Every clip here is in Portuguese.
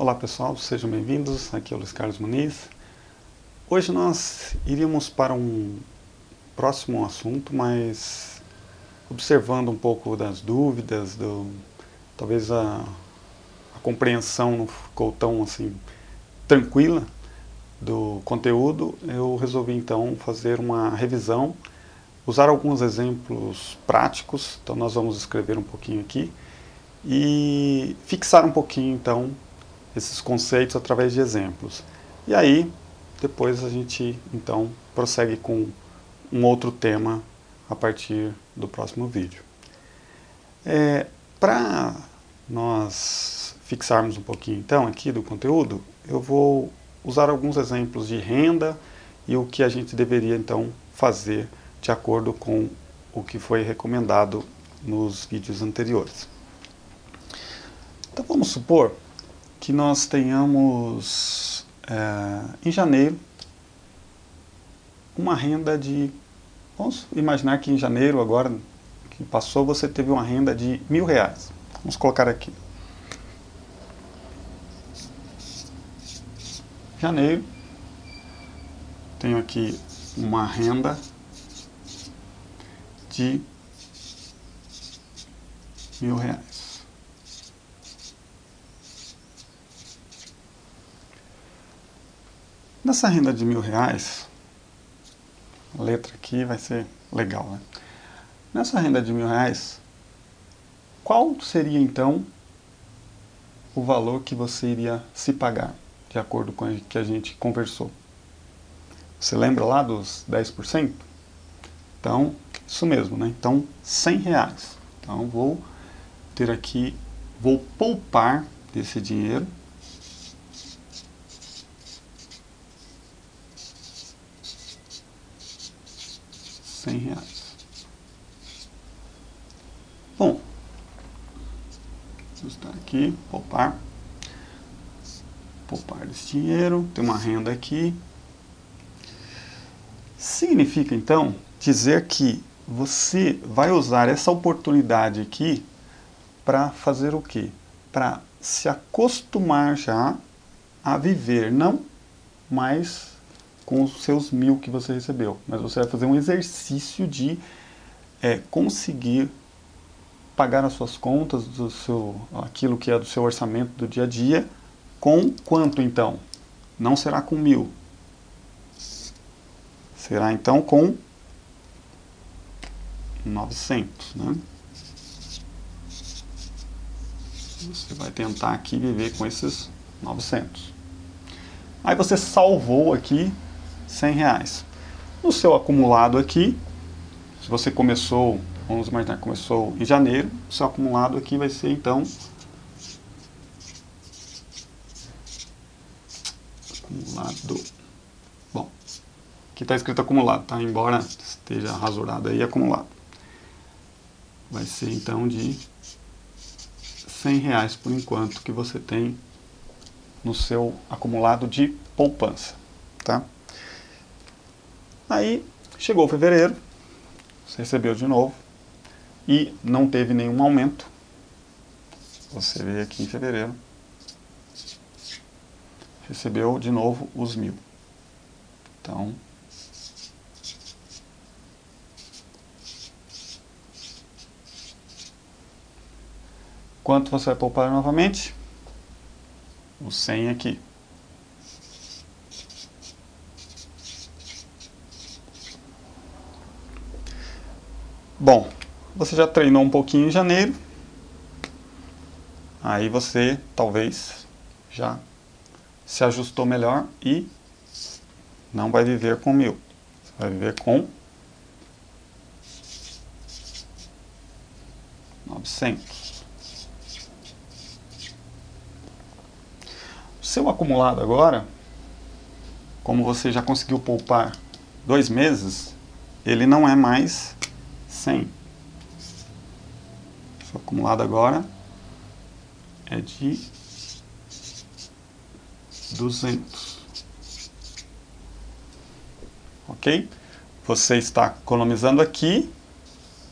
Olá pessoal, sejam bem-vindos, aqui é o Luiz Carlos Muniz. Hoje nós iríamos para um próximo assunto, mas observando um pouco das dúvidas, do, talvez a, a compreensão não ficou tão assim tranquila do conteúdo, eu resolvi então fazer uma revisão, usar alguns exemplos práticos, então nós vamos escrever um pouquinho aqui, e fixar um pouquinho então esses conceitos através de exemplos. E aí, depois a gente então prossegue com um outro tema a partir do próximo vídeo. É, Para nós fixarmos um pouquinho então aqui do conteúdo, eu vou usar alguns exemplos de renda e o que a gente deveria então fazer de acordo com o que foi recomendado nos vídeos anteriores. Então vamos supor que nós tenhamos é, em janeiro uma renda de, vamos imaginar que em janeiro agora que passou você teve uma renda de mil reais. Vamos colocar aqui. Janeiro, tenho aqui uma renda de mil reais. Nessa renda de mil reais, a letra aqui vai ser legal, né? Nessa renda de mil reais, qual seria então o valor que você iria se pagar, de acordo com o que a gente conversou? Você lembra lá dos 10%? Então, isso mesmo, né? Então, 100 reais. Então, vou ter aqui, vou poupar desse dinheiro 100 reais. Bom, vamos estar aqui, poupar. Poupar esse dinheiro, tem uma renda aqui. Significa, então, dizer que você vai usar essa oportunidade aqui para fazer o quê? Para se acostumar já a viver, não mais com os seus mil que você recebeu. Mas você vai fazer um exercício de é, conseguir pagar as suas contas, do seu, aquilo que é do seu orçamento do dia a dia, com quanto então? Não será com mil. Será então com 900, né? Você vai tentar aqui viver com esses 900. Aí você salvou aqui 100 reais. No seu acumulado aqui, se você começou, vamos imaginar começou em janeiro, seu acumulado aqui vai ser então acumulado. Bom, aqui está escrito acumulado, tá? Embora esteja rasurado aí acumulado. Vai ser então de 100 reais por enquanto que você tem no seu acumulado de poupança, tá? Aí chegou fevereiro, você recebeu de novo e não teve nenhum aumento. Você veio aqui em fevereiro, recebeu de novo os mil. Então, quanto você vai poupar novamente? O 100 aqui. Bom, você já treinou um pouquinho em janeiro, aí você talvez já se ajustou melhor e não vai viver com mil, você vai viver com 900. O seu acumulado agora, como você já conseguiu poupar dois meses, ele não é mais 100. O acumulado agora é de 200. Ok? Você está economizando aqui,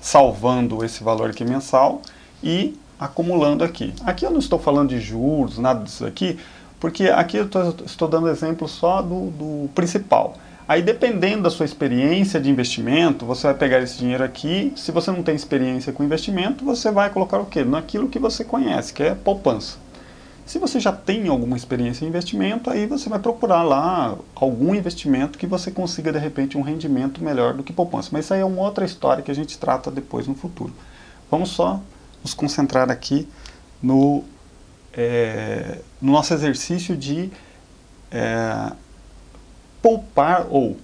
salvando esse valor aqui mensal e acumulando aqui. Aqui eu não estou falando de juros, nada disso aqui, porque aqui eu tô, estou dando exemplo só do, do principal. Aí dependendo da sua experiência de investimento, você vai pegar esse dinheiro aqui, se você não tem experiência com investimento, você vai colocar o quê? Naquilo que você conhece, que é poupança. Se você já tem alguma experiência em investimento, aí você vai procurar lá algum investimento que você consiga de repente um rendimento melhor do que poupança. Mas isso aí é uma outra história que a gente trata depois no futuro. Vamos só nos concentrar aqui no, é, no nosso exercício de é, poupar ou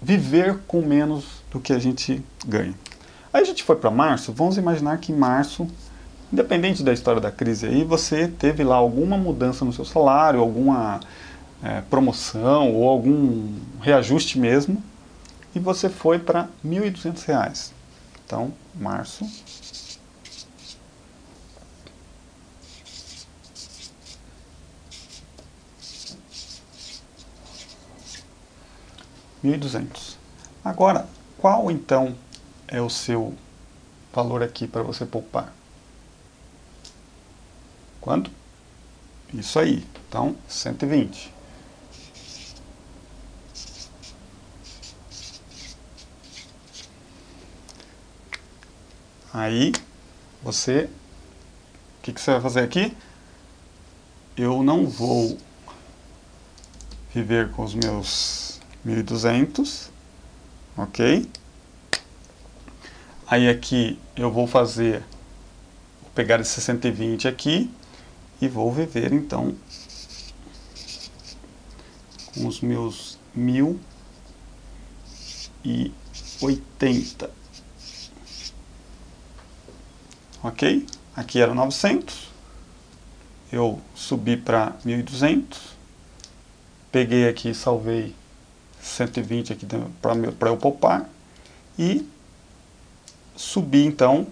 viver com menos do que a gente ganha. Aí a gente foi para março, vamos imaginar que em março, independente da história da crise aí, você teve lá alguma mudança no seu salário, alguma é, promoção ou algum reajuste mesmo, e você foi para R$ 1.200. Então, março, mil e duzentos. Agora, qual então é o seu valor aqui para você poupar? Quanto? Isso aí. Então, 120. Aí, você... O que, que você vai fazer aqui? Eu não vou viver com os meus 1.200, ok? Aí aqui eu vou fazer, vou pegar esse 120 aqui e vou viver então com os meus 1.080, ok? Aqui era 900, eu subi para 1.200, peguei aqui e salvei 120 aqui para eu poupar e subir então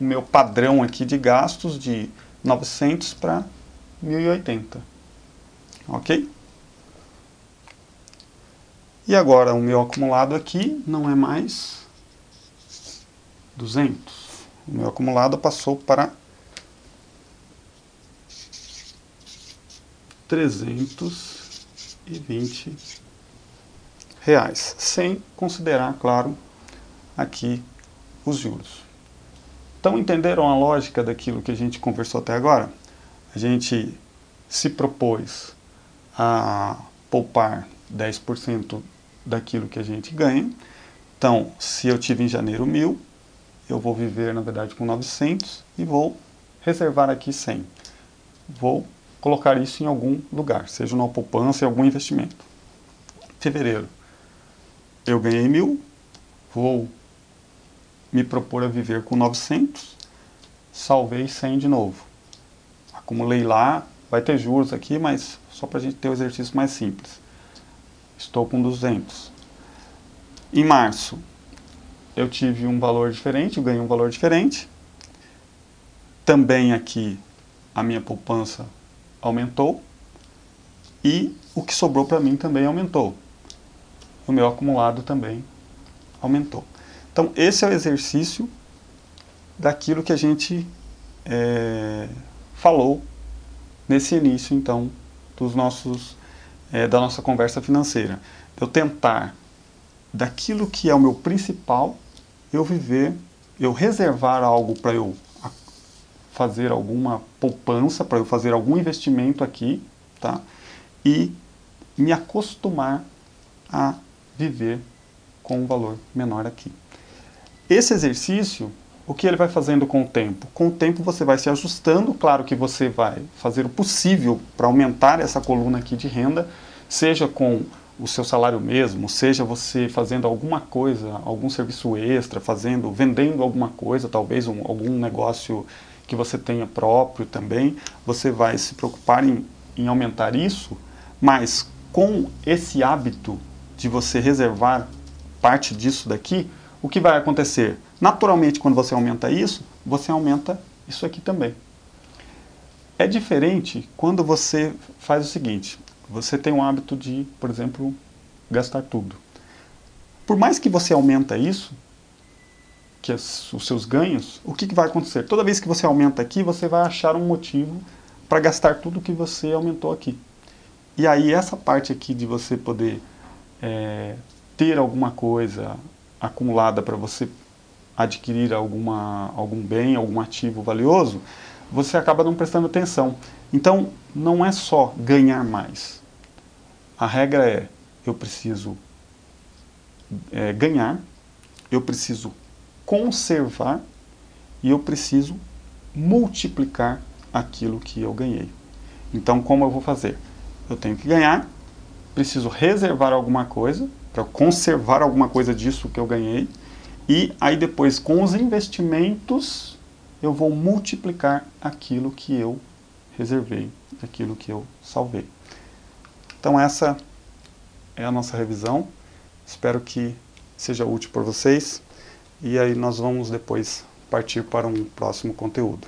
o meu padrão aqui de gastos de 900 para 1080. Ok? E agora o meu acumulado aqui não é mais 200. O meu acumulado passou para 320 reais, sem considerar, claro, aqui os juros. Então entenderam a lógica daquilo que a gente conversou até agora? A gente se propôs a poupar 10% daquilo que a gente ganha. Então, se eu tive em janeiro mil, eu vou viver, na verdade, com 900 e vou reservar aqui 100. Vou colocar isso em algum lugar, seja numa poupança, em algum investimento. Fevereiro, eu ganhei mil, vou me propor a viver com 900, salvei 100 de novo. Acumulei lá, vai ter juros aqui, mas só para a gente ter o exercício mais simples. Estou com 200. Em março, eu tive um valor diferente, eu ganhei um valor diferente. Também aqui a minha poupança aumentou e o que sobrou para mim também aumentou o meu acumulado também aumentou. Então, esse é o exercício daquilo que a gente é, falou nesse início, então, dos nossos, é, da nossa conversa financeira. Eu tentar, daquilo que é o meu principal, eu viver, eu reservar algo para eu fazer alguma poupança, para eu fazer algum investimento aqui, tá? E me acostumar a viver com um valor menor aqui. Esse exercício, o que ele vai fazendo com o tempo? Com o tempo você vai se ajustando, claro que você vai fazer o possível para aumentar essa coluna aqui de renda, seja com o seu salário mesmo, seja você fazendo alguma coisa, algum serviço extra, fazendo, vendendo alguma coisa, talvez um, algum negócio que você tenha próprio também, você vai se preocupar em, em aumentar isso, mas com esse hábito de você reservar parte disso daqui, o que vai acontecer? Naturalmente, quando você aumenta isso, você aumenta isso aqui também. É diferente quando você faz o seguinte, você tem um hábito de, por exemplo, gastar tudo. Por mais que você aumenta isso, que é os seus ganhos, o que vai acontecer? Toda vez que você aumenta aqui, você vai achar um motivo para gastar tudo que você aumentou aqui. E aí essa parte aqui de você poder é, ter alguma coisa acumulada para você adquirir alguma, algum bem, algum ativo valioso, você acaba não prestando atenção. Então, não é só ganhar mais. A regra é, eu preciso é, ganhar, eu preciso conservar e eu preciso multiplicar aquilo que eu ganhei. Então, como eu vou fazer? Eu tenho que ganhar, preciso reservar alguma coisa, para conservar alguma coisa disso que eu ganhei, e aí depois, com os investimentos, eu vou multiplicar aquilo que eu reservei, aquilo que eu salvei. Então essa é a nossa revisão. Espero que seja útil para vocês. E aí nós vamos depois partir para um próximo conteúdo.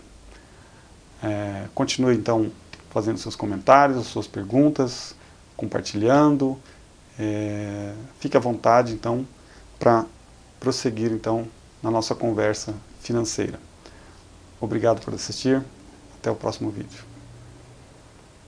É, continue então fazendo seus comentários, suas perguntas, compartilhando. É, fique à vontade então para prosseguir então na nossa conversa financeira. Obrigado por assistir. Até o próximo vídeo.